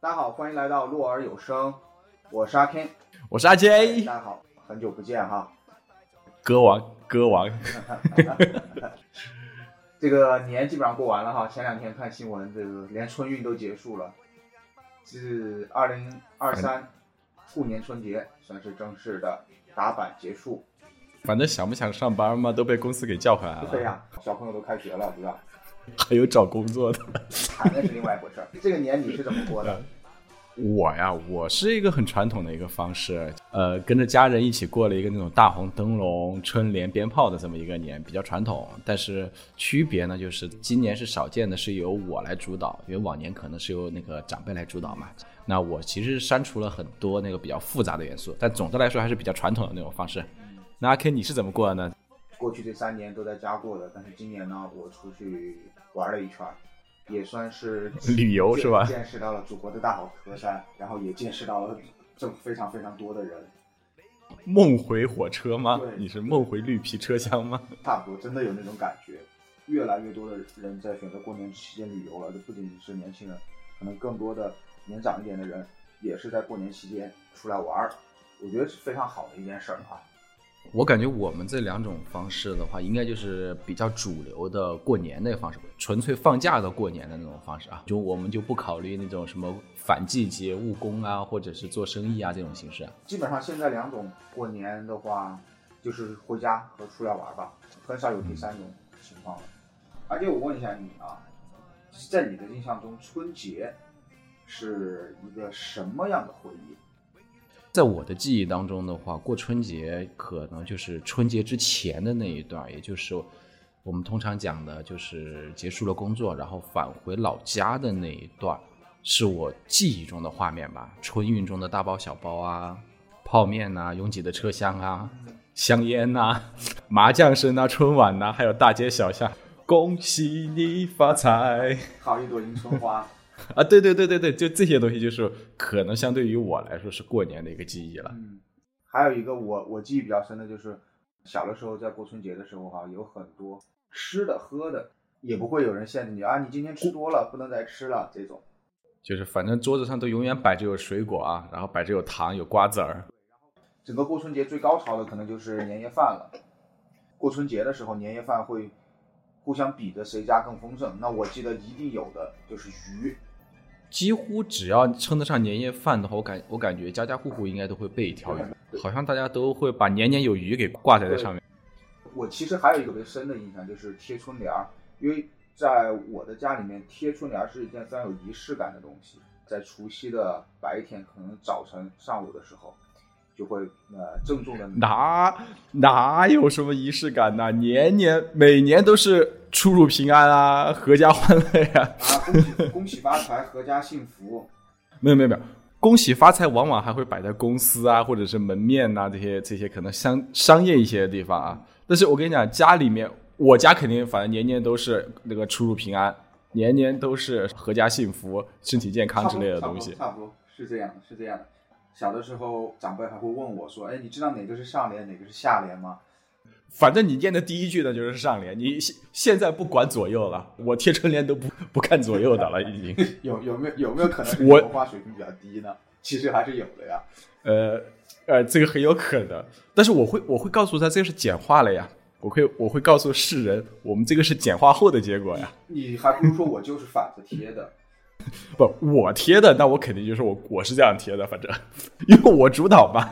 大家好，欢迎来到洛尔有声，我是阿 Ken，我是阿 J，大家好，很久不见哈。歌王，歌王，这个年基本上过完了哈。前两天看新闻，这个连春运都结束了，是二零二三兔年春节算是正式的打板结束。反正想不想上班嘛，都被公司给叫回来了。对呀，小朋友都开学了，对吧？还有找工作的，那是另外一回事儿。这个年你是怎么过的？我呀，我是一个很传统的一个方式，呃，跟着家人一起过了一个那种大红灯笼、春联、鞭炮的这么一个年，比较传统。但是区别呢，就是今年是少见的，是由我来主导，因为往年可能是由那个长辈来主导嘛。那我其实删除了很多那个比较复杂的元素，但总的来说还是比较传统的那种方式。那阿 K 你是怎么过的呢？过去这三年都在家过的，但是今年呢，我出去玩了一圈。也算是 旅游是吧？见识到了祖国的大好河山，然后也见识到了这非常非常多的人。梦回火车吗？对，你是梦回绿皮车厢吗？差不多，真的有那种感觉。越来越多的人在选择过年期间旅游了，这不仅仅是年轻人，可能更多的年长一点的人也是在过年期间出来玩儿。我觉得是非常好的一件事儿啊。我感觉我们这两种方式的话，应该就是比较主流的过年的方式，纯粹放假的过年的那种方式啊。就我们就不考虑那种什么反季节务工啊，或者是做生意啊这种形式啊。基本上现在两种过年的话，就是回家和出来玩吧，很少有第三种情况了。而且我问一下你啊，在你的印象中，春节是一个什么样的回忆？在我的记忆当中的话，过春节可能就是春节之前的那一段，也就是我们通常讲的，就是结束了工作，然后返回老家的那一段，是我记忆中的画面吧。春运中的大包小包啊，泡面呐，拥挤的车厢啊，香烟呐，麻将声啊，春晚呐，还有大街小巷，恭喜你发财，好一朵迎春花。啊，对对对对对，就这些东西，就是可能相对于我来说是过年的一个记忆了。嗯，还有一个我我记忆比较深的就是，小的时候在过春节的时候哈，有很多吃的喝的，也不会有人限制你啊，你今天吃多了不能再吃了这种。就是反正桌子上都永远摆着有水果啊，然后摆着有糖有瓜子儿。整个过春节最高潮的可能就是年夜饭了。过春节的时候，年夜饭会互相比着谁家更丰盛。那我记得一定有的就是鱼。几乎只要称得上年夜饭的话，我感我感觉家家户户应该都会备一条鱼，好像大家都会把年年有余给挂在这上面。我其实还有一个特别深的印象就是贴春联儿，因为在我的家里面贴春联儿是一件非常有仪式感的东西，在除夕的白天，可能早晨上午的时候。就会呃郑重的哪哪有什么仪式感呢？年年每年都是出入平安啊，阖家欢乐呀！啊，恭喜 恭喜发财，阖家幸福。没有没有没有，恭喜发财往往还会摆在公司啊，或者是门面呐，这些这些可能商商业一些的地方啊。但是我跟你讲，家里面我家肯定反正年年都是那个出入平安，年年都是阖家幸福、身体健康之类的东西。差不多是这样，是这样的。小的时候，长辈还会问我说：“哎，你知道哪个是上联，哪个是下联吗？”反正你念的第一句呢就是上联。你现现在不管左右了，我贴春联都不不看左右的了，已经。有有没有有没有可能我文化水平比较低呢？其实还是有的呀。呃呃，这个很有可能。但是我会我会告诉他，这个是简化了呀。我会我会告诉世人，我们这个是简化后的结果呀。你还不如说我就是反着贴的。不，我贴的，那我肯定就是我，我是这样贴的，反正，因为我主导嘛，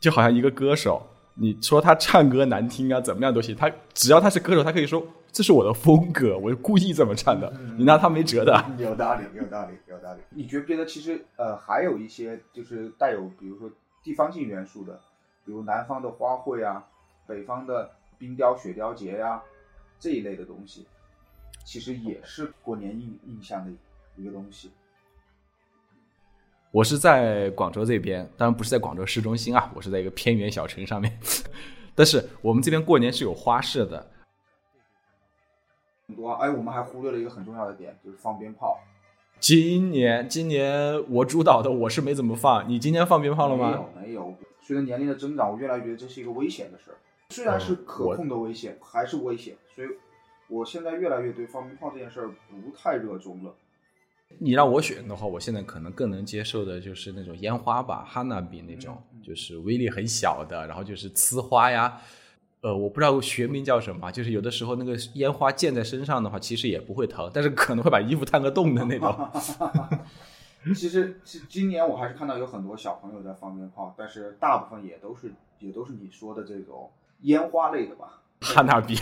就好像一个歌手，你说他唱歌难听啊，怎么样都行，他只要他是歌手，他可以说这是我的风格，我故意这么唱的，你拿他没辙的。有道理，有道理，有道理。你觉不觉得其实呃还有一些就是带有比如说地方性元素的，比如南方的花卉啊，北方的冰雕雪雕节呀这一类的东西，其实也是过年印印象的。一个东西，我是在广州这边，当然不是在广州市中心啊，我是在一个偏远小城上面。但是我们这边过年是有花市的，很多。哎，我们还忽略了一个很重要的点，就是放鞭炮。今年，今年我主导的，我是没怎么放。你今年放鞭炮了吗？没有，没有。随着年龄的增长，我越来越觉得这是一个危险的事儿。虽然是可控的危险，还是危险。所以，我现在越来越对放鞭炮这件事儿不太热衷了。你让我选的话，我现在可能更能接受的就是那种烟花吧，哈娜比那种，就是威力很小的，然后就是呲花呀。呃，我不知道学名叫什么，就是有的时候那个烟花溅在身上的话，其实也不会疼，但是可能会把衣服烫个洞的那种。其实，其今年我还是看到有很多小朋友在放鞭炮，但是大部分也都是也都是你说的这种烟花类的吧。哈娜比，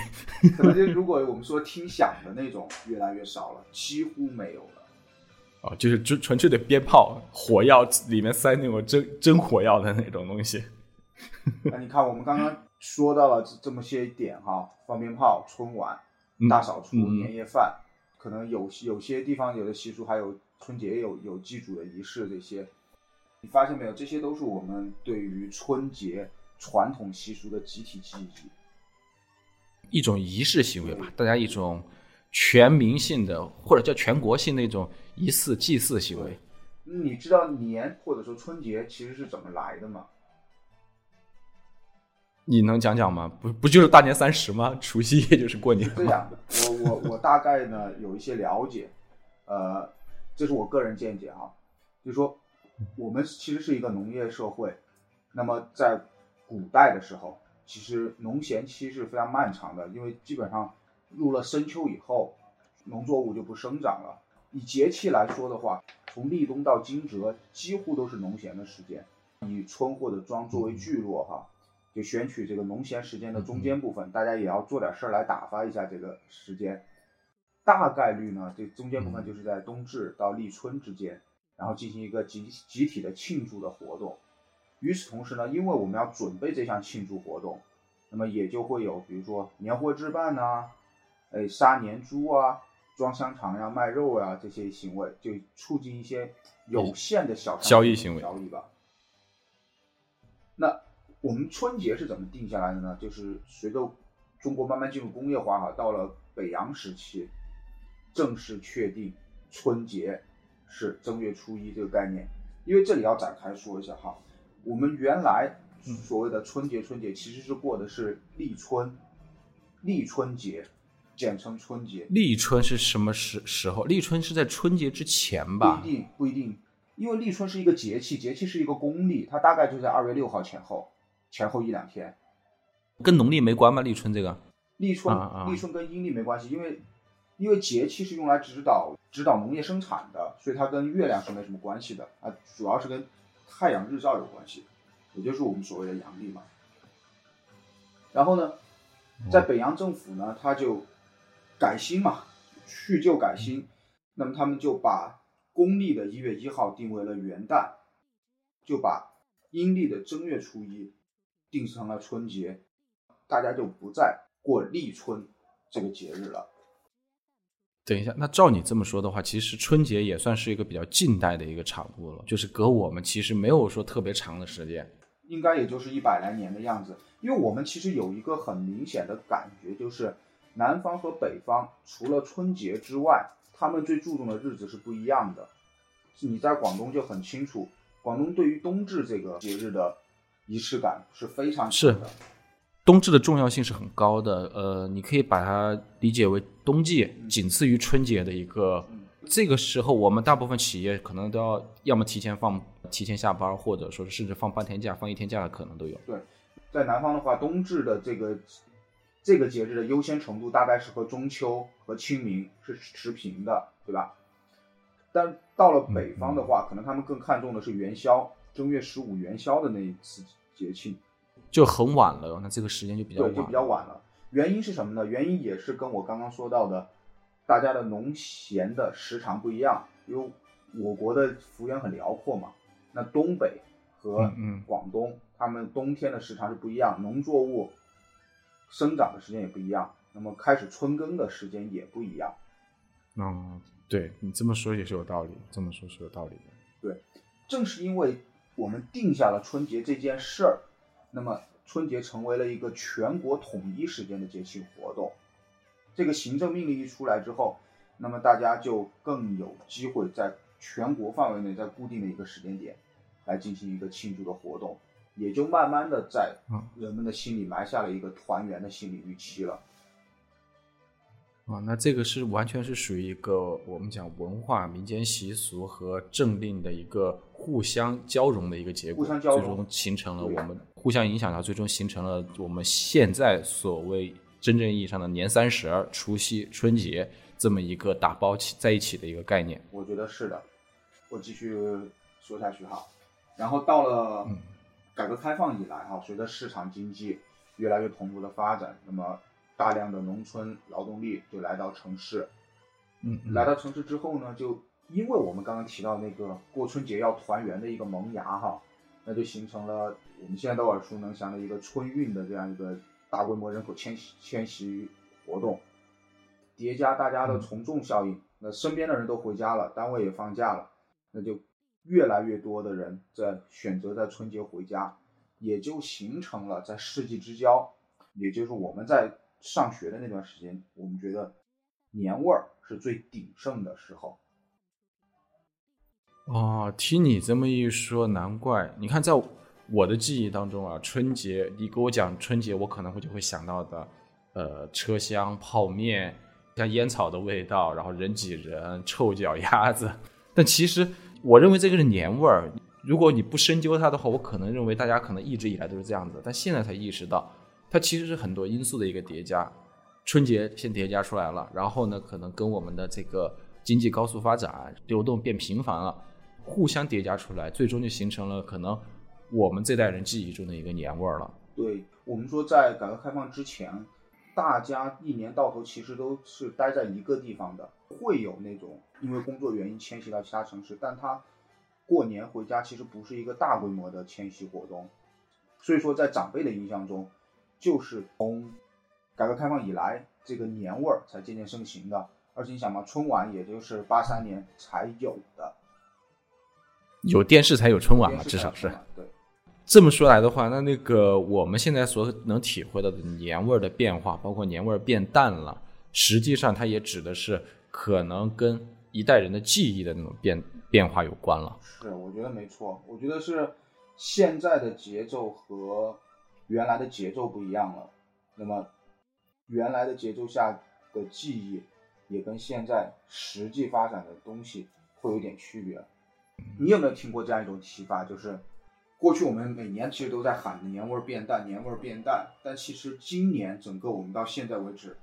可能就如果我们说听响的那种越来越少了，几乎没有了。哦，就是纯纯粹的鞭炮，火药里面塞那种真真火药的那种东西。那你看，我们刚刚说到了这么些点哈，放鞭炮、春晚、大扫除、年夜饭，可能有有些地方有的习俗，还有春节有有祭祖的仪式，这些，你发现没有？这些都是我们对于春节传统习俗的集体记忆。一种仪式行为吧，大家一种全民性的或者叫全国性的一种仪式祭祀行为。你知道年或者说春节其实是怎么来的吗？你能讲讲吗？不不就是大年三十吗？除夕夜就是过年。这样的，我我我大概呢有一些了解，呃，这是我个人见解哈，就是说我们其实是一个农业社会，那么在古代的时候。其实农闲期是非常漫长的，因为基本上入了深秋以后，农作物就不生长了。以节气来说的话，从立冬到惊蛰几乎都是农闲的时间。以春或者庄作为聚落哈，就选取这个农闲时间的中间部分，大家也要做点事儿来打发一下这个时间。大概率呢，这中间部分就是在冬至到立春之间，然后进行一个集集体的庆祝的活动。与此同时呢，因为我们要准备这项庆祝活动，那么也就会有，比如说年货置办呐，哎，杀年猪啊，装香肠呀，卖肉呀这些行为，就促进一些有限的小交易行为交易吧。那我们春节是怎么定下来的呢？就是随着中国慢慢进入工业化哈，到了北洋时期，正式确定春节是正月初一这个概念。因为这里要展开说一下哈。我们原来所谓的春节，春节其实是过的是立春，立春节，简称春节。立春是什么时时候？立春是在春节之前吧？不一定，不一定，因为立春是一个节气，节气是一个公历，它大概就在二月六号前后，前后一两天。跟农历没关吗？立春这个？立春，立春跟阴历没关系，因为因为节气是用来指导指导农业生产的，所以它跟月亮是没什么关系的啊，主要是跟。太阳日照有关系，也就是我们所谓的阳历嘛。然后呢，在北洋政府呢，他就改新嘛，去旧改新，那么他们就把公历的一月一号定为了元旦，就把阴历的正月初一定成了春节，大家就不再过立春这个节日了。等一下，那照你这么说的话，其实春节也算是一个比较近代的一个产物了，就是隔我们其实没有说特别长的时间，应该也就是一百来年的样子。因为我们其实有一个很明显的感觉，就是南方和北方除了春节之外，他们最注重的日子是不一样的。你在广东就很清楚，广东对于冬至这个节日的仪式感是非常强的。冬至的重要性是很高的，呃，你可以把它理解为冬季仅次于春节的一个。这个时候，我们大部分企业可能都要要么提前放、提前下班，或者说是甚至放半天假、放一天假的可能都有。对，在南方的话，冬至的这个这个节日的优先程度大概是和中秋和清明是持平的，对吧？但到了北方的话，可能他们更看重的是元宵，正月十五元宵的那一次节庆。就很晚了，那这个时间就比较晚，就比较晚了。原因是什么呢？原因也是跟我刚刚说到的，大家的农闲的时长不一样。因为我国的幅员很辽阔嘛，那东北和广东，他们冬天的时长是不一样，农作物生长的时间也不一样，那么开始春耕的时间也不一样。嗯，对你这么说也是有道理，这么说是有道理的。对，正是因为我们定下了春节这件事儿。那么春节成为了一个全国统一时间的节庆活动，这个行政命令一出来之后，那么大家就更有机会在全国范围内，在固定的一个时间点来进行一个庆祝的活动，也就慢慢的在人们的心里埋下了一个团圆的心理预期了。啊，那这个是完全是属于一个我们讲文化、民间习俗和政令的一个互相交融的一个结果，互相交融最终形成了我们互相影响，它最终形成了我们现在所谓真正意义上的年三十儿、除夕、春节这么一个打包起在一起的一个概念。我觉得是的。我继续说下去哈，然后到了改革开放以来哈，随着市场经济越来越蓬勃的发展，那么大量的农村劳动力就来到城市，嗯，来到城市之后呢，就因为我们刚刚提到那个过春节要团圆的一个萌芽哈，那就形成了我们现在都耳熟能详的一个春运的这样一个大规模人口迁徙迁徙活动，叠加大家的从众效应，那身边的人都回家了，单位也放假了。那就越来越多的人在选择在春节回家，也就形成了在世纪之交，也就是我们在上学的那段时间，我们觉得年味儿是最鼎盛的时候。哦，听你这么一说，难怪你看，在我的记忆当中啊，春节你给我讲春节，我可能会就会想到的，呃，车厢泡面，像烟草的味道，然后人挤人，臭脚丫子。但其实，我认为这个是年味儿。如果你不深究它的话，我可能认为大家可能一直以来都是这样子，但现在才意识到，它其实是很多因素的一个叠加。春节先叠加出来了，然后呢，可能跟我们的这个经济高速发展、流动变频繁了。互相叠加出来，最终就形成了可能我们这代人记忆中的一个年味儿了。对我们说，在改革开放之前，大家一年到头其实都是待在一个地方的，会有那种因为工作原因迁徙到其他城市，但他过年回家其实不是一个大规模的迁徙活动。所以说，在长辈的印象中，就是从改革开放以来，这个年味儿才渐渐盛行的。而且你想嘛，春晚也就是八三年才有的。有电视才有春晚嘛，至少是。对，这么说来的话，那那个我们现在所能体会到的年味儿的变化，包括年味儿变淡了，实际上它也指的是可能跟一代人的记忆的那种变变化有关了。是，我觉得没错。我觉得是现在的节奏和原来的节奏不一样了。那么原来的节奏下的记忆，也跟现在实际发展的东西会有点区别。你有没有听过这样一种提法？就是过去我们每年其实都在喊年味儿变淡，年味儿变淡。但其实今年整个我们到现在为止，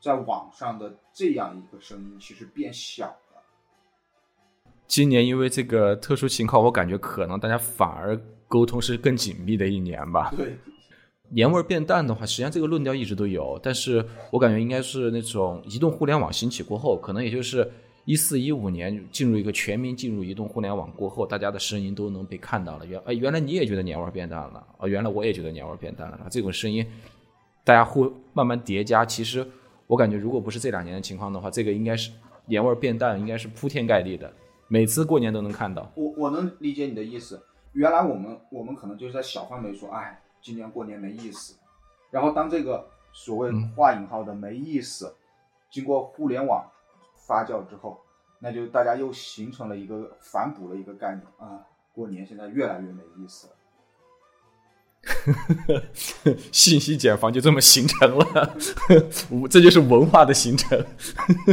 在网上的这样一个声音其实变小了。今年因为这个特殊情况，我感觉可能大家反而沟通是更紧密的一年吧。对，年味儿变淡的话，实际上这个论调一直都有，但是我感觉应该是那种移动互联网兴起过后，可能也就是。一四一五年进入一个全民进入移动互联网过后，大家的声音都能被看到了。原哎，原来你也觉得年味变淡了啊！原来我也觉得年味变淡了。这种声音，大家互慢慢叠加。其实我感觉，如果不是这两年的情况的话，这个应该是年味变淡，应该是铺天盖地的，每次过年都能看到。我我能理解你的意思。原来我们我们可能就是在小范围说，哎，今年过年没意思。然后当这个所谓画引号的没意思，经过互联网。发酵之后，那就大家又形成了一个反哺的一个概念啊，过年现在越来越没意思了。信息茧房就这么形成了，这就是文化的形成。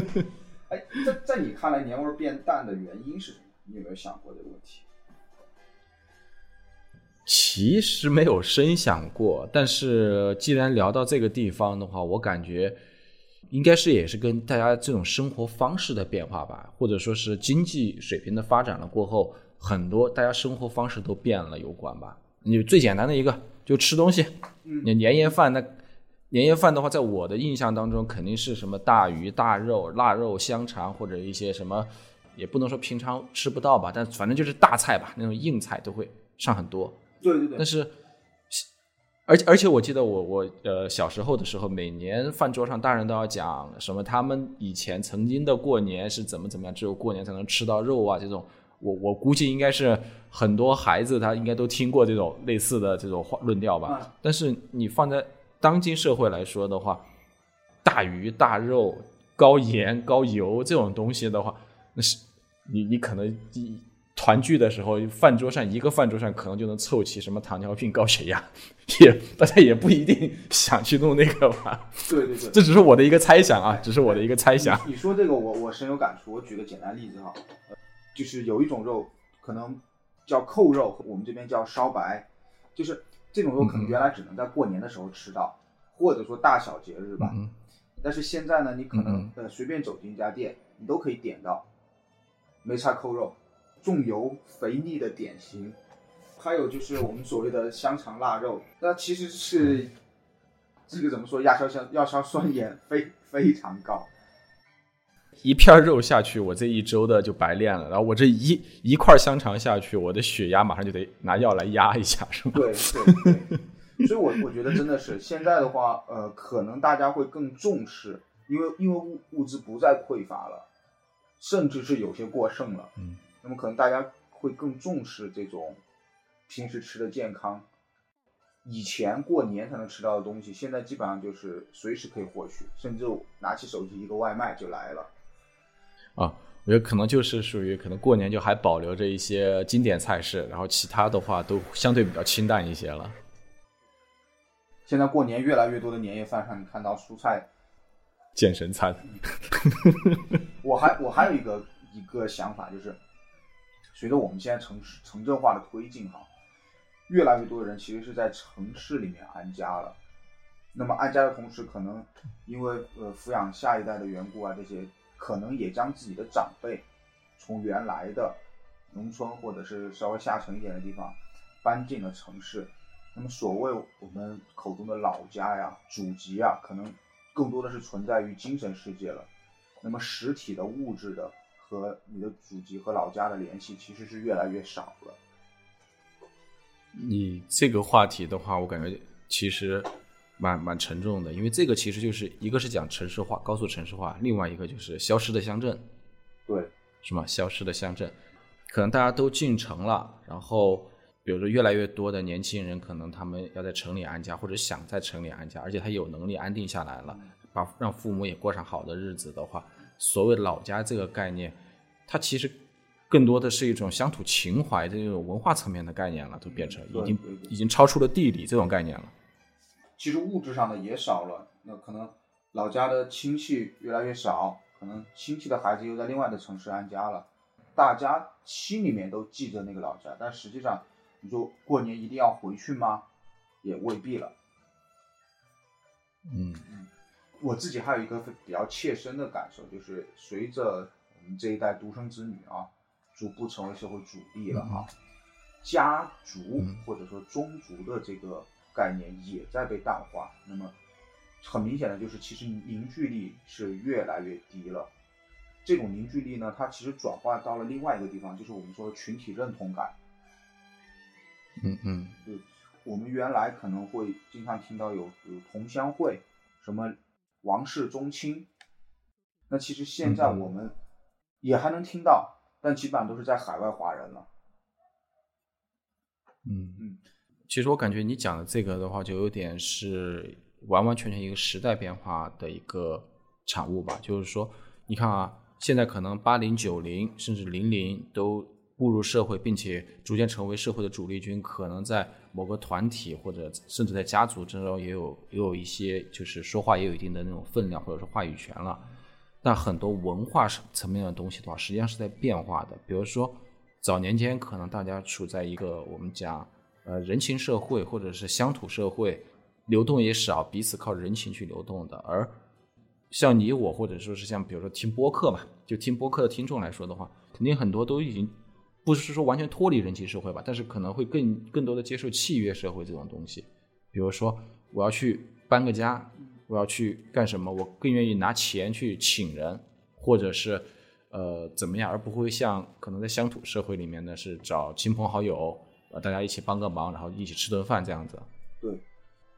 哎，在在你看来，年味变淡的原因是什么？你有没有想过这个问题？其实没有深想过，但是既然聊到这个地方的话，我感觉。应该是也是跟大家这种生活方式的变化吧，或者说是经济水平的发展了过后，很多大家生活方式都变了有关吧。你最简单的一个就吃东西，你年夜饭那年夜饭的话，在我的印象当中肯定是什么大鱼大肉、腊肉、香肠或者一些什么，也不能说平常吃不到吧，但反正就是大菜吧，那种硬菜都会上很多。对对对。但是。而且而且，我记得我我呃小时候的时候，每年饭桌上大人都要讲什么，他们以前曾经的过年是怎么怎么样，只有过年才能吃到肉啊这种。我我估计应该是很多孩子他应该都听过这种类似的这种话论调吧。但是你放在当今社会来说的话，大鱼大肉、高盐高油这种东西的话，那是你你可能团聚的时候，饭桌上一个饭桌上可能就能凑齐什么糖尿病、高血压，也大家也不一定 想去弄那个吧。对对对，这只是我的一个猜想啊，只是我的一个猜想。你你说这个我我深有感触。我举个简单例子哈，呃就是有一种肉可能叫扣肉，我们这边叫烧白，就是这种肉可能原来只能在过年的时候吃到，或者说大小节日吧。嗯但是现在呢，你可能嗯呃随便走进一家店，你都可以点到梅菜扣肉，重油肥腻的典型。还有就是我们所谓的香肠腊肉，那其实是这个怎么说，亚硝酸亚硝酸盐非非常高。一片肉下去，我这一周的就白练了。然后我这一一块香肠下去，我的血压马上就得拿药来压一下，是吗？对对对，所以我我觉得真的是现在的话，呃，可能大家会更重视，因为因为物物资不再匮乏了，甚至是有些过剩了。嗯，那么可能大家会更重视这种平时吃的健康。以前过年才能吃到的东西，现在基本上就是随时可以获取，甚至拿起手机一个外卖就来了。啊，我觉得可能就是属于可能过年就还保留着一些经典菜式，然后其他的话都相对比较清淡一些了。现在过年越来越多的年夜饭上，你看到蔬菜健身餐，我还我还有一个一个想法，就是随着我们现在城市城镇化的推进哈，越来越多的人其实是在城市里面安家了。那么安家的同时，可能因为呃抚养下一代的缘故啊，这些可能也将自己的长辈从原来的农村或者是稍微下沉一点的地方搬进了城市。那么所谓我们口中的老家呀、祖籍啊，可能更多的是存在于精神世界了。那么实体的物质的和你的祖籍和老家的联系，其实是越来越少了。你这个话题的话，我感觉其实蛮蛮沉重的，因为这个其实就是一个是讲城市化、高速城市化，另外一个就是消失的乡镇，对，是吗？消失的乡镇，可能大家都进城了，然后比如说越来越多的年轻人，可能他们要在城里安家，或者想在城里安家，而且他有能力安定下来了，把让父母也过上好的日子的话，所谓老家这个概念，它其实更多的是一种乡土情怀的这种文化层面的概念了，都变成已经已经超出了地理这种概念了。其实物质上的也少了，那可能老家的亲戚越来越少，可能亲戚的孩子又在另外的城市安家了，大家心里面都记着那个老家，但实际上，你说过年一定要回去吗？也未必了。嗯嗯我自己还有一个比较切身的感受，就是随着我们这一代独生子女啊，逐步成为社会主力了啊，家族嗯或者说宗族的这个概念也在被淡化。那么很明显的就是，其实凝聚力是越来越低了。这种凝聚力呢，它其实转化到了另外一个地方，就是我们说的群体认同感。嗯嗯就我们原来可能会经常听到有有同乡会，什么王室宗亲，那其实现在我们也还能听到，但基本上都是在海外华人了。嗯嗯，其实我感觉你讲的这个的话，就有点是完完全全一个时代变化的一个产物吧。就是说，你看啊，现在可能八零、九零甚至零零都步入社会，并且逐渐成为社会的主力军，可能在某个团体或者甚至在家族之中也有也有一些就是说话也有一定的那种分量或者说话语权了。但很多文化层面的东西的话，实际上是在变化的。比如说，早年间可能大家处在一个我们讲呃人情社会或者是乡土社会，流动也少，彼此靠人情去流动的。而像你我或者说是像比如说听播客嘛，就听播客的听众来说的话，肯定很多都已经不是说完全脱离人情社会吧，但是可能会更更多的接受契约社会这种东西。比如说我要去搬个家，我要去干什么，我更愿意拿钱去请人，或者是呃怎么样，而不会像可能在乡土社会里面呢是找亲朋好友，呃大家一起帮个忙，然后一起吃顿饭这样子。对，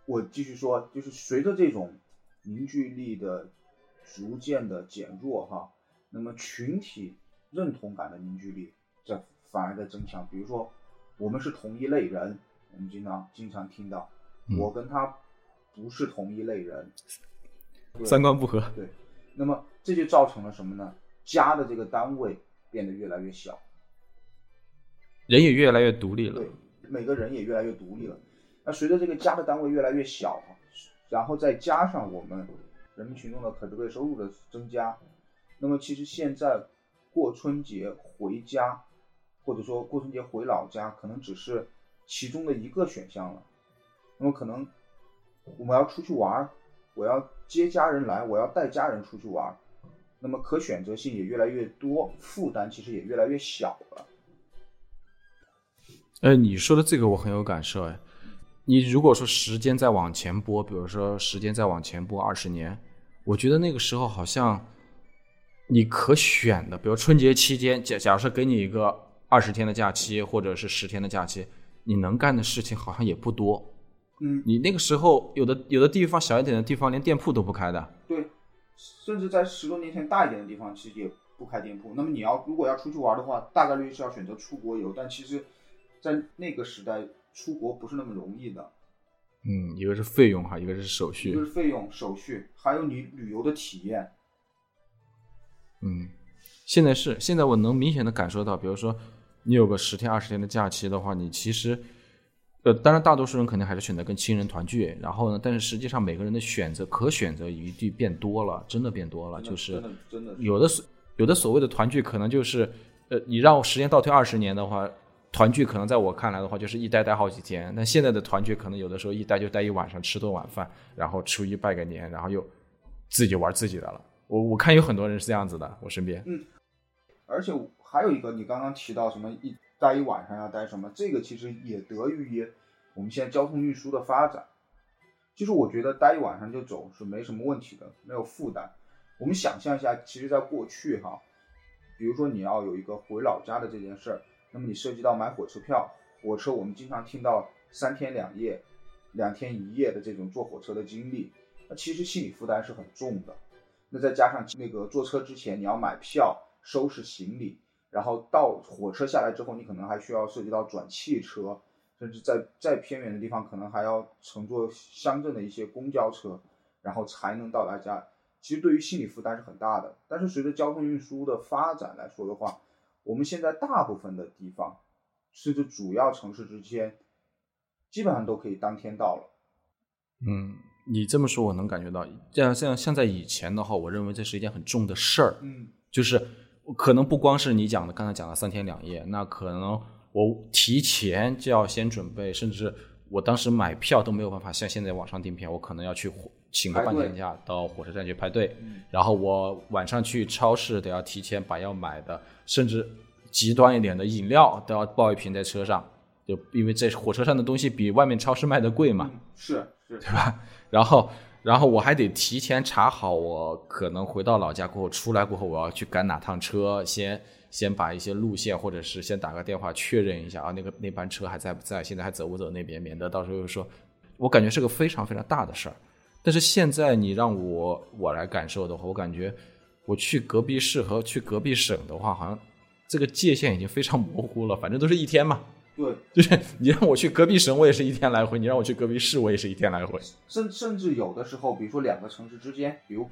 我继续说，就是随着这种凝聚力的逐渐的减弱哈，那么群体认同感的凝聚力在反而在增强。比如说，我们是同一类人，我们经常经常听到，嗯我跟他不是同一类人，对三观不合。对，那么这就造成了什么呢？家的这个单位变得越来越小。人也越来越独立了。对，每个人也越来越独立了。那随着这个家的单位越来越小，然后再加上我们人民群众的可支配收入的增加，那么其实现在过春节回家，或者说过春节回老家，可能只是其中的一个选项了。那么可能我们要出去玩，我要接家人来，我要带家人出去玩，那么可选择性也越来越多，负担其实也越来越小了。哎，你说的这个我很有感受哎。你如果说时间再往前拨，比如说时间再往前拨二十年，我觉得那个时候好像你可选的，比如春节期间，假假设给你一个二十天的假期或者是十天的假期，你能干的事情好像也不多。嗯，你那个时候有的有的地方小一点的地方连店铺都不开的。对，甚至在十多年前大一点的地方，其实也不开店铺。那么你要如果要出去玩的话，大概率是要选择出国游，但其实。在那个时代，出国不是那么容易的。嗯，一个是费用哈，一个是手续。一个是费用、手续，还有你旅游的体验。嗯，现在是现在我能明显的感受到，比如说你有个十天、二十天的假期的话，你其实，呃，当然大多数人肯定还是选择跟亲人团聚。然后呢，但是实际上每个人的选择可选择余地变多了，真的变多了。就是真的有的所有的所谓的团聚，可能就是呃，你让我时间倒退二十年的话。团聚可能在我看来的话，就是一待待好几天。但现在的团聚可能有的时候一待就待一晚上，吃顿晚饭，然后初一拜个年，然后又自己玩自己的了。我我看有很多人是这样子的，我身边。嗯，而且还有一个，你刚刚提到什么一待一晚上要待什么，这个其实也得益于我们现在交通运输的发展。就是我觉得待一晚上就走是没什么问题的，没有负担。我们想象一下，其实在过去哈，比如说你要有一个回老家的这件事儿。那么你涉及到买火车票，火车我们经常听到三天两夜、两天一夜的这种坐火车的经历，那其实心理负担是很重的。那再加上那个坐车之前你要买票、收拾行李，然后到火车下来之后，你可能还需要涉及到转汽车，甚至在再偏远的地方可能还要乘坐乡镇的一些公交车，然后才能到达家。其实对于心理负担是很大的。但是随着交通运输的发展来说的话，我们现在大部分的地方，甚至主要城市之间，基本上都可以当天到了。嗯，你这么说，我能感觉到，这样像像在以前的话，我认为这是一件很重的事儿。嗯，就是可能不光是你讲的，刚才讲的三天两夜，那可能我提前就要先准备，甚至我当时买票都没有办法像现在网上订票，我可能要去请个半天假到火车站去排队，然后我晚上去超市得要提前把要买的。甚至极端一点的饮料都要抱一瓶在车上，就因为这火车上的东西比外面超市卖的贵嘛，是是，对吧？然后，然后我还得提前查好，我可能回到老家过后出来过后，我要去赶哪趟车，先先把一些路线或者是先打个电话确认一下啊，那个那班车还在不在？现在还走不走那边？免得到时候又说，我感觉是个非常非常大的事儿。但是现在你让我我来感受的话，我感觉。我去隔壁市和去隔壁省的话，好像这个界限已经非常模糊了。反正都是一天嘛。对，就是你让我去隔壁省，我也是一天来回；你让我去隔壁市，我也是一天来回。甚甚至有的时候，比如说两个城市之间，比如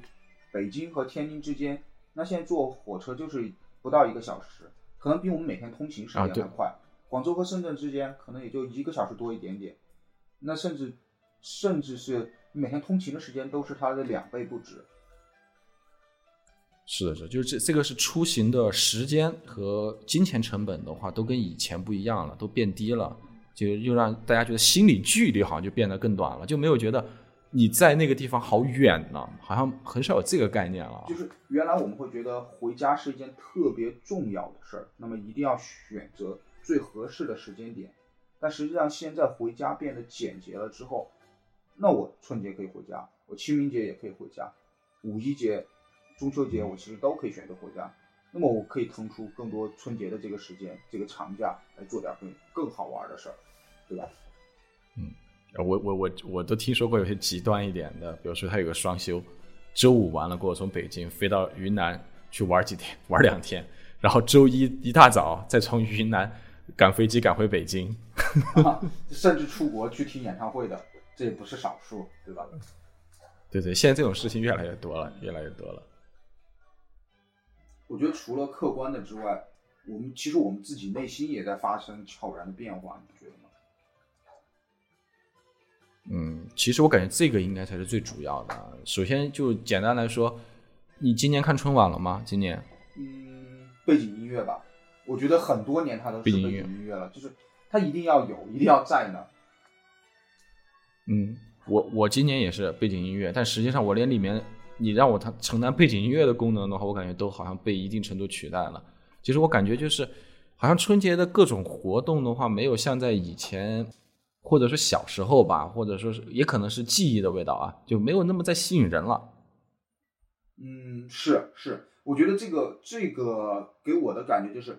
北京和天津之间，那现在坐火车就是不到一个小时，可能比我们每天通勤时间还快。广州和深圳之间可能也就一个小时多一点点，那甚至甚至是每天通勤的时间都是它的两倍不止。是的，是，就是这这个是出行的时间和金钱成本的话，都跟以前不一样了，都变低了，就又让大家觉得心理距离好像就变得更短了，就没有觉得你在那个地方好远呢，好像很少有这个概念了。就是原来我们会觉得回家是一件特别重要的事儿，那么一定要选择最合适的时间点，但实际上现在回家变得简洁了之后，那我春节可以回家，我清明节也可以回家，五一节。中秋节我其实都可以选择回家，那么我可以腾出更多春节的这个时间，这个长假来做点更更好玩的事儿，对吧？嗯，我我我我都听说过有些极端一点的，比如说他有个双休，周五完了过后从北京飞到云南去玩几天，玩两天，然后周一一大早再从云南赶飞机赶回北京，甚至出国去听演唱会的，这也不是少数，对吧？对对，现在这种事情越来越多了，越来越多了。我觉得除了客观的之外，我们其实我们自己内心也在发生悄然的变化，你不觉得吗？嗯，其实我感觉这个应该才是最主要的。首先就简单来说，你今年看春晚了吗？今年？嗯，背景音乐吧，我觉得很多年它都是背景音乐了，就是它一定要有，一定要在那儿。嗯，我我今年也是背景音乐，但实际上我连里面你让我它承担背景音乐的功能的话，我感觉都好像被一定程度取代了。其实我感觉就是，好像春节的各种活动的话，没有像在以前，或者说小时候吧，或者说是也可能是记忆的味道啊，就没有那么再吸引人了。嗯，是是，我觉得这个这个给我的感觉就是，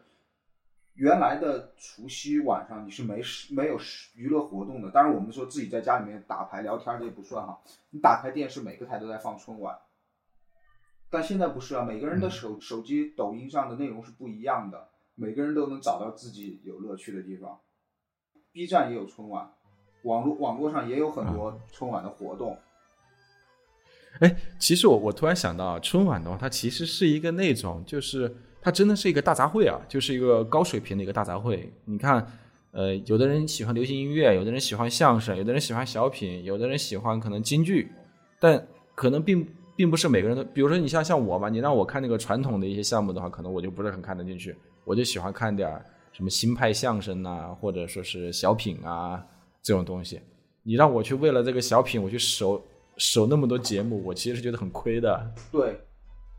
原来的除夕晚上你是没没有娱乐活动的，当然我们说自己在家里面打牌聊天这也不算哈，你打开电视每个台都在放春晚，但现在不是啊，每个人的手、手机抖音上的内容是不一样的，每个人都能找到自己有乐趣的地方，B 站也有春晚，网络网络上也有很多春晚的活动。哎，其实我我突然想到啊，春晚的话，它其实是一个那种，就是它真的是一个大杂烩啊，就是一个高水平的一个大杂烩。你看，呃，有的人喜欢流行音乐，有的人喜欢相声，有的人喜欢小品，有的人喜欢可能京剧，但可能并并不是每个人都，比如说你像像我吧，你让我看那个传统的一些项目的话，可能我就不是很看得进去，我就喜欢看点什么新派相声呐、或者说是小品啊这种东西。你让我去为了这个小品我去守守那么多节目，我其实是觉得很亏的。对，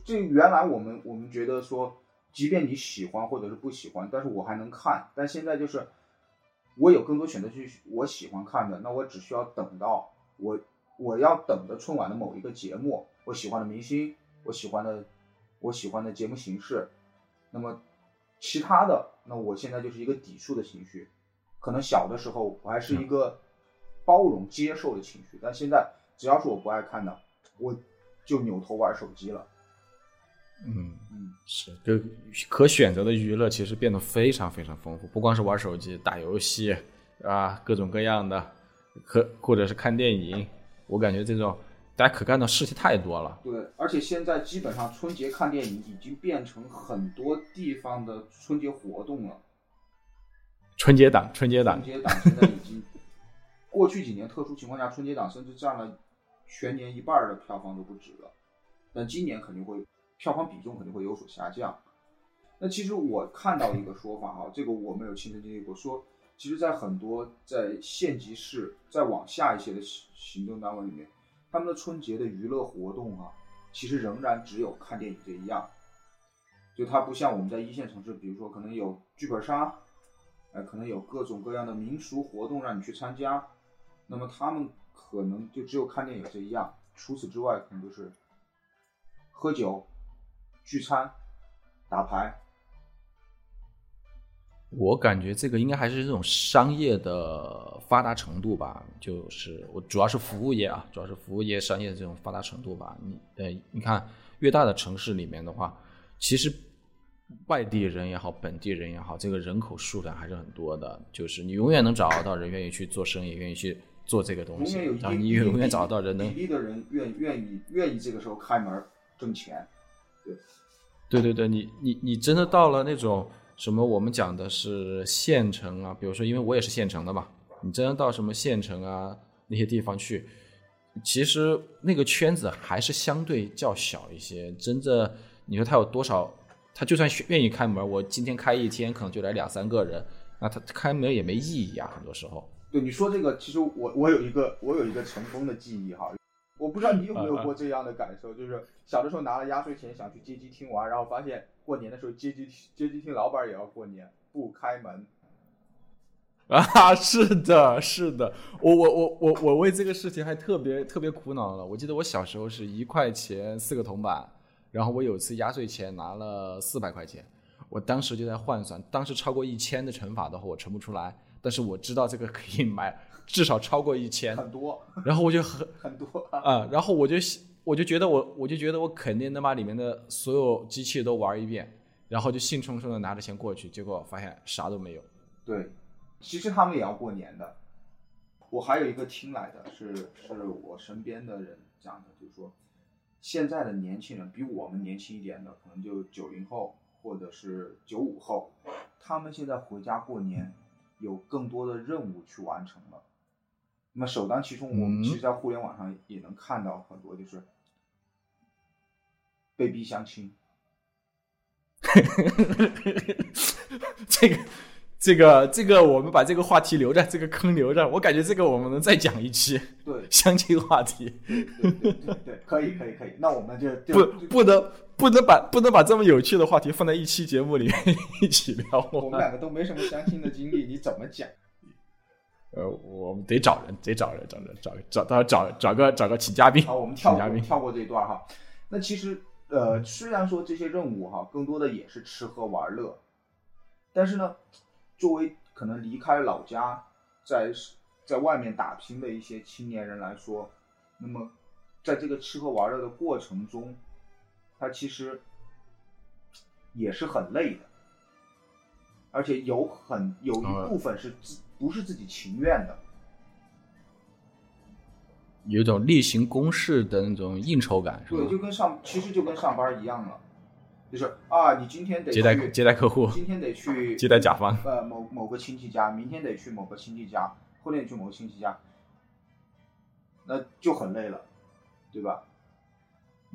这原来我们我们觉得说，即便你喜欢或者是不喜欢，但是我还能看。但现在就是，我有更多选择去我喜欢看的，那我只需要等到我我要等的春晚的某一个节目，我喜欢的明星，我喜欢的我喜欢的节目形式，那么其他的，那我现在就是一个抵触的情绪。可能小的时候我还是一个包容接受的情绪，但现在只要是我不爱看的，我就扭头玩手机了。嗯，嗯，是，就可选择的娱乐其实变得非常非常丰富，不光是玩手机、打游戏啊，各种各样的，可或者是看电影，我感觉这种大家可干的事情太多了。对，而且现在基本上春节看电影已经变成很多地方的春节活动了。春节档，春节档春，节档现在已经，过去几年特殊情况下，春节档甚至占了全年一半的票房都不止了。但今年肯定会票房比重肯定会有所下降。那其实我看到一个说法哈，这个我没有亲身经历过，说其实，在很多在县级市再往下一些的行行政单位里面，他们的春节的娱乐活动啊，其实仍然只有看电影这一样。就它不像我们在一线城市，比如说可能有剧本杀，呃，可能有各种各样的民俗活动让你去参加，那么他们可能就只有看电影这一样，除此之外可能就是喝酒、聚餐、打牌。我感觉这个应该还是这种商业的发达程度吧，就是我主要是服务业啊，主要是服务业商业的这种发达程度吧。你呃，你看越大的城市里面的话，其实外地人也好，本地人也好，这个人口数量还是很多的。就是你永远能找得到人愿意去做生意，愿意去做这个东西然后定你永远找得到人能比例的人愿愿意愿意这个时候开门挣钱。对对对，你你你真的到了那种什么我们讲的是县城啊，比如说因为我也是县城的嘛，你真的到什么县城啊那些地方去，其实那个圈子还是相对较小一些。真的，你说他有多少？他就算愿意开门，我今天开一天可能就来两三个人，那他开门也没意义啊，很多时候。对你说这个，其实我我有一个我有一个成功的记忆哈，我不知道你有没有过这样的感受，就是小的时候拿了压岁钱想去街机厅玩，然后发现过年的时候街机街机厅老板也要过年不开门。啊，是的，是的，我我我我我为这个事情还特别特别苦恼了。我记得我小时候是一块钱四个铜板，然后我有一次压岁钱拿了四百块钱，我当时就在换算，当时超过一千的乘法的话我乘不出来，但是我知道这个可以买至少超过一千，很多然后我就很 很多，啊、然后我就我就觉得我我就觉得我肯定能把里面的所有机器都玩一遍，然后就兴冲冲的拿着钱过去，结果发现啥都没有。对，其实他们也要过年的。我还有一个听来的是是我身边的人讲的，就是说现在的年轻人比我们年轻一点的，可能就九零后或者是九五后，他们现在回家过年有更多的任务去完成了。那么首当其冲，我们其实，在互联网上也能看到很多，就是被逼相亲。这个。这个这个，我们把这个话题留着，这个坑留着。我感觉这个我们能再讲一期。对，相亲话题。对对对，可以可以可以。那我们就 不不能不能把不能把这么有趣的话题放在一期节目里面 一起聊。我们两个都没什么相亲的经历，你怎么讲？呃，我们得找人，得找人，找人，找找到找找个找个请嘉宾。好，我们跳嘉宾跳过这一段哈。那其实呃，虽然说这些任务哈，更多的也是吃喝玩乐，但是呢。作为可能离开老家，在在外面打拼的一些青年人来说，那么在这个吃喝玩乐的过程中，他其实也是很累的，而且有很有一部分是自不是自己情愿的，有一种例行公事的那种应酬感，对，就跟上其实就跟上班一样了。就是啊，你今天得接待接待客户，今天得去接待甲方，呃，某某个亲戚家，明天得去某个亲戚家，后天去某个亲戚家，那就很累了，对吧？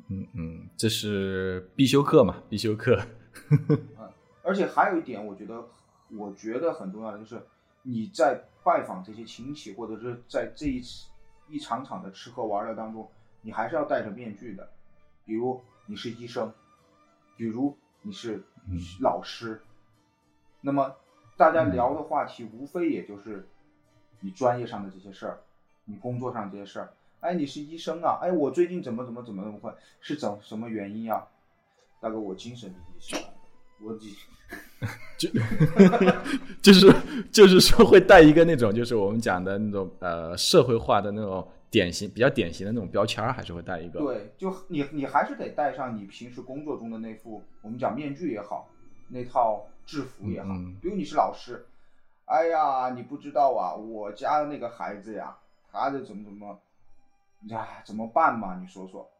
嗯嗯，这是必修课嘛，必修课。嗯，而且还有一点，我觉得，我觉得很重要的就是，你在拜访这些亲戚，或者是在这一次一场场的吃喝玩乐当中，你还是要戴着面具的，比如你是医生。比如你是老师，那么大家聊的话题无非也就是你专业上的这些事儿，你工作上这些事儿。哎，你是医生啊？哎，我最近怎么怎么怎么那么困是怎什么原因啊？大哥，我精神病医生，我 就就是就是说会带一个那种就是我们讲的那种呃社会化的那种。典型比较典型的那种标签还是会带一个。对，就你你还是得带上你平时工作中的那副我们讲面具也好，那套制服也好。比如你是老师，哎呀，你不知道啊，我家的那个孩子呀，他的怎么怎么，呀怎么办嘛？你说说。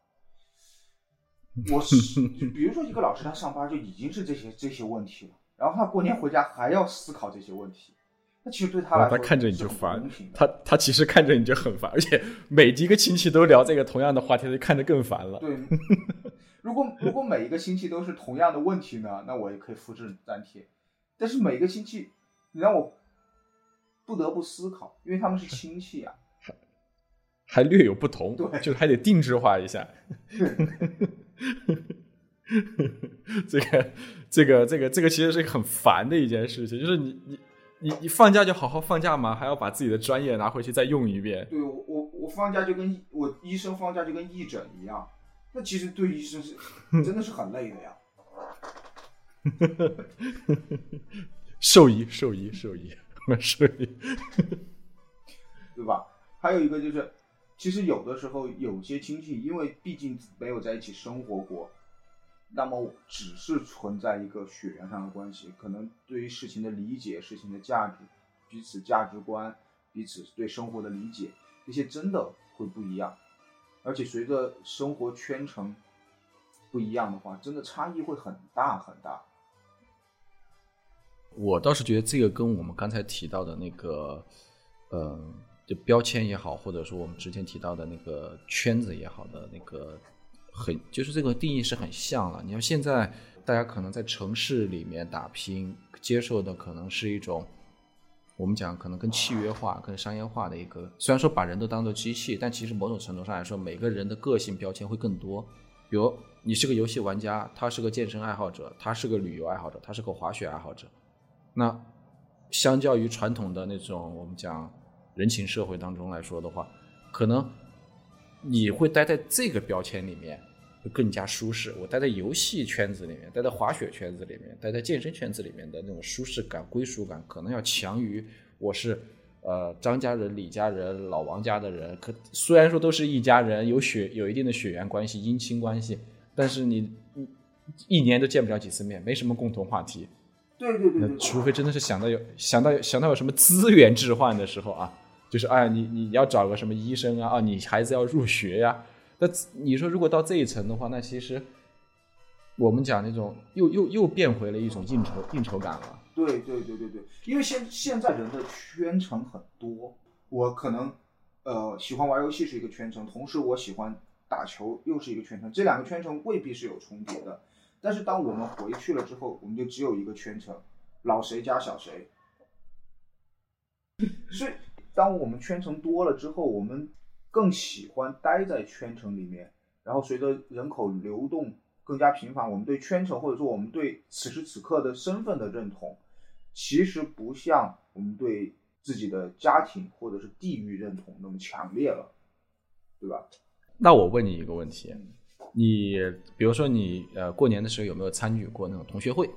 我是 比如说一个老师，他上班就已经是这些这些问题了，然后他过年回家还要思考这些问题。那其实对他来说，他看着你就烦。他他其实看着你就很烦，而且每一个亲戚都聊这个同样的话题，他就看着更烦了。对，如果如果每一个亲戚都是同样的问题呢，那我也可以复制粘贴。但是每个亲戚，你让我不得不思考，因为他们是亲戚啊，还略有不同，对，就还得定制化一下。这个这个这个这个其实是很烦的一件事情，就是你你。你你放假就好好放假嘛，还要把自己的专业拿回去再用一遍？对，我我我放假就跟我医生放假就跟义诊一样，那其实对医生是 真的是很累的呀。兽医，兽医，兽医，兽医，对吧？还有一个就是，其实有的时候有些亲戚，因为毕竟没有在一起生活过。那么只是存在一个血缘上的关系，可能对于事情的理解、事情的价值、彼此价值观、彼此对生活的理解，这些真的会不一样。而且随着生活圈层不一样的话，真的差异会很大很大。我倒是觉得这个跟我们刚才提到的那个，呃，就标签也好，或者说我们之前提到的那个圈子也好的那个。很就是这个定义是很像了。你像现在大家可能在城市里面打拼，接受的可能是一种我们讲可能更契约化、更商业化的一个。虽然说把人都当做机器，但其实某种程度上来说，每个人的个性标签会更多。比如你是个游戏玩家，他是个健身爱好者，他是个旅游爱好者，他是个滑雪爱好者。那相较于传统的那种我们讲人情社会当中来说的话，可能。你会待在这个标签里面，会更加舒适。我待在游戏圈子里面，待在滑雪圈子里面，待在健身圈子里面的那种舒适感、归属感，可能要强于我是呃张家人、李家人、老王家的人。可虽然说都是一家人，有血有一定的血缘关系、姻亲关系，但是你一年都见不了几次面，没什么共同话题。对对对，除非真的是想到有想到想到有什么资源置换的时候啊。就是哎，你你要找个什么医生啊？啊，你孩子要入学呀？那你说如果到这一层的话，那其实我们讲那种又又又变回了一种应酬应酬感了。对对对对对，因为现现在人的圈层很多，我可能呃喜欢玩游戏是一个圈层，同时我喜欢打球又是一个圈层，这两个圈层未必是有重叠的。但是当我们回去了之后，我们就只有一个圈层，老谁加小谁。所以当我们圈层多了之后，我们更喜欢待在圈层里面，然后随着人口流动更加频繁，我们对圈层或者说我们对此时此刻的身份的认同，其实不像我们对自己的家庭或者是地域认同那么强烈了，对吧？那我问你一个问题，你比如说你呃过年的时候有没有参与过那种同学会？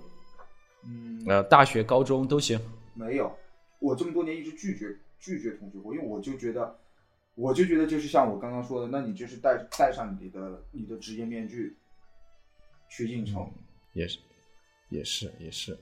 嗯，呃，大学、高中都行。没有，我这么多年一直拒绝拒绝同学会，因为我就觉得，我就觉得就是像我刚刚说的，那你就是戴戴上你的你的职业面具去应酬，也是，也是，也是。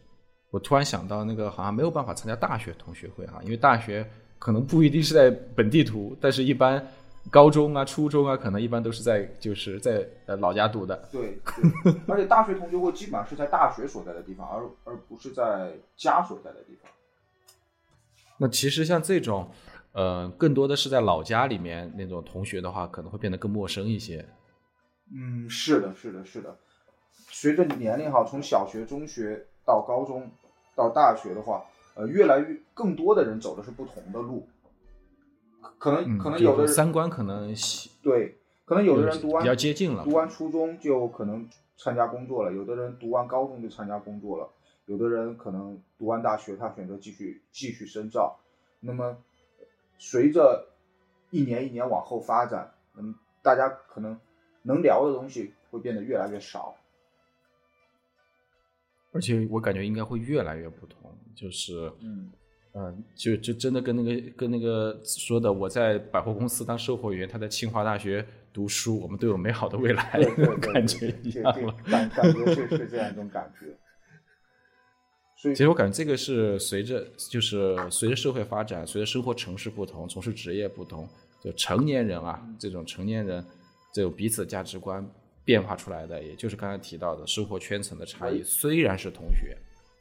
我突然想到，那个好像没有办法参加大学同学会哈，因为大学可能不一定是在本地读，但是一般高中啊、初中啊，可能一般都是在就是在呃老家读的。对，对而且大学同学会基本上是在大学所在的地方，而而不是在家所在的地方。那其实像这种，呃，更多的是在老家里面那种同学的话，可能会变得更陌生一些。嗯，是的，是的，是的。随着年龄哈，从小学、中学到高中到大学的话，呃，越来越更多的人走的是不同的路。可能嗯，可能有的人三观可能对，可能有的人读完比较接近了读完初中就可能参加工作了，有的人读完高中就参加工作了，有的人可能读完大学他选择继续继续深造。那么随着一年一年往后发展，嗯，大家可能能聊的东西会变得越来越少。而且我感觉应该会越来越不同，就是嗯，嗯，就就真的跟那个跟那个说的，我在百货公司当售货员，他在清华大学读书，我们都有美好的未来，感觉一样了。感感觉是是这样一种感觉。所以其实我感觉这个是随着就是随着社会发展，随着生活城市不同，从事职业不同，就成年人啊，这种成年人这种彼此价值观变化出来的，也就是刚才提到的生活圈层的差异。虽然是同学，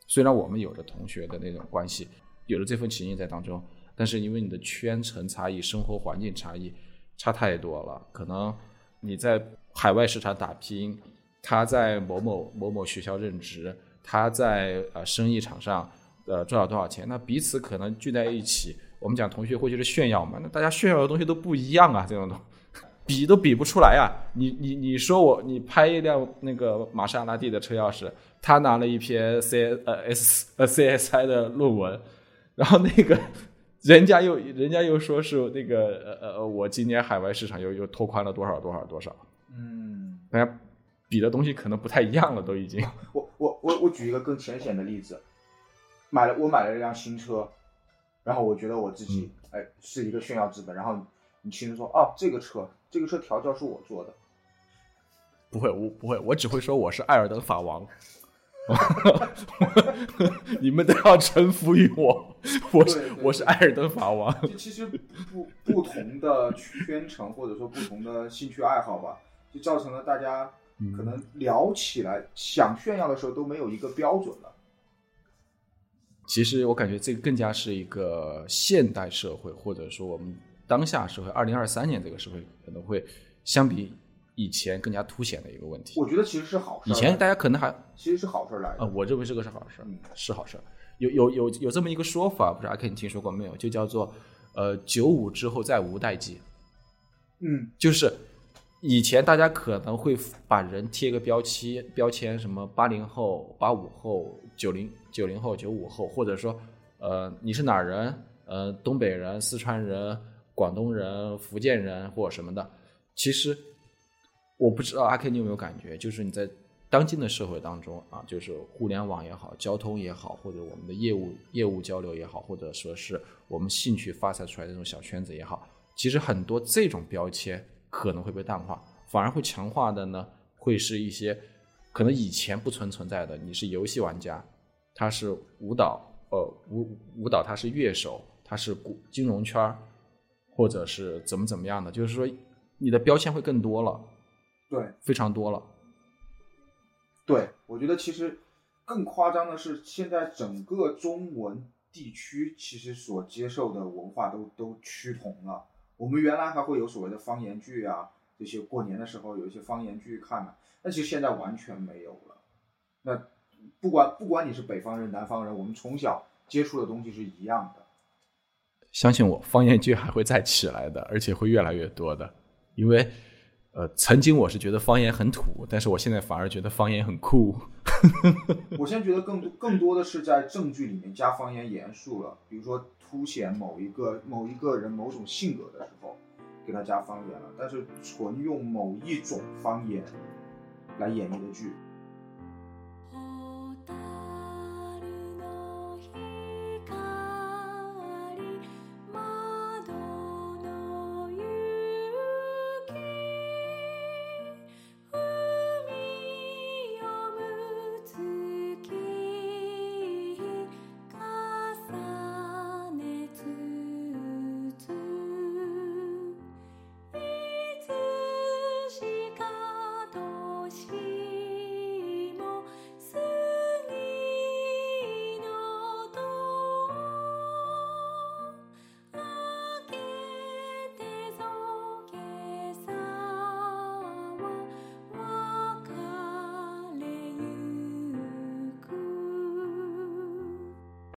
虽然我们有着同学的那种关系，有了这份情谊在当中，但是因为你的圈层差异、生活环境差异差太多了，可能你在海外市场打拼，他在某某某某学校任职，他在呃生意场上呃赚了多少钱，那彼此可能聚在一起，我们讲同学会就是炫耀嘛，那大家炫耀的东西都不一样啊，这种东 比都比不出来啊！你你你说我你拍一辆那个玛莎拉蒂的车钥匙，他拿了一篇 C 呃 S 呃 CSI 的论文，然后那个人家又人家又说是那个呃呃我今年海外市场又又拓宽了多少多少多少，嗯，大家比的东西可能不太一样了，都已经。我我我我举一个更浅显的例子，买了我买了一辆新车，然后我觉得我自己、哎是一个炫耀资本，然后你亲自说哦这个车这个车调教是我做的，不会，我不会，我只会说我是艾尔登法王。你们都要臣服于我，我我是艾尔登法王。就其实不不同的圈层或者说不同的兴趣爱好吧，就造成了大家可能聊起来想炫耀的时候都没有一个标准了。其实我感觉这个更加是一个现代社会，或者说我们当下社会，二零二三年这个社会可能会相比以前更加凸显的一个问题。我觉得其实是好事。以前大家可能还其实是好事来的。啊，我认为这个是好事嗯，是好事。有有有有这么一个说法，不知道阿 K 你听说过没有？就叫做呃九五之后再无代际。嗯就是以前大家可能会把人贴个标签，标签什么八零后、八五后、九零九零后、九五后，或者说呃你是哪儿人？呃东北人、四川人、广东人、福建人或什么的。其实我不知道阿 K 你有没有感觉，就是你在当今的社会当中啊，就是互联网也好，交通也好，或者我们的业务业务交流也好，或者说是我们兴趣发散出来的这种小圈子也好，其实很多这种标签可能会被淡化，反而会强化的呢，会是一些可能以前不存存在的。你是游戏玩家，他是舞蹈，呃，舞舞蹈他是乐手，他是股金融圈儿，或者是怎么怎么样的，就是说你的标签会更多了，对，非常多了。对，我觉得其实更夸张的是，现在整个中文地区其实所接受的文化都都趋同了。我们原来还会有所谓的方言剧啊，这些过年的时候有一些方言剧看的，但其实现在完全没有了。那不管不管你是北方人、南方人，我们从小接触的东西是一样的。相信我，方言剧还会再起来的，而且会越来越多的。因为，呃，曾经我是觉得方言很土，但是我现在反而觉得方言很酷。我现在觉得更多更多的是在正剧里面加方言元素了，比如说凸显某一个某一个人某种性格的时候，给他加方言了。但是纯用某一种方言来演绎的剧。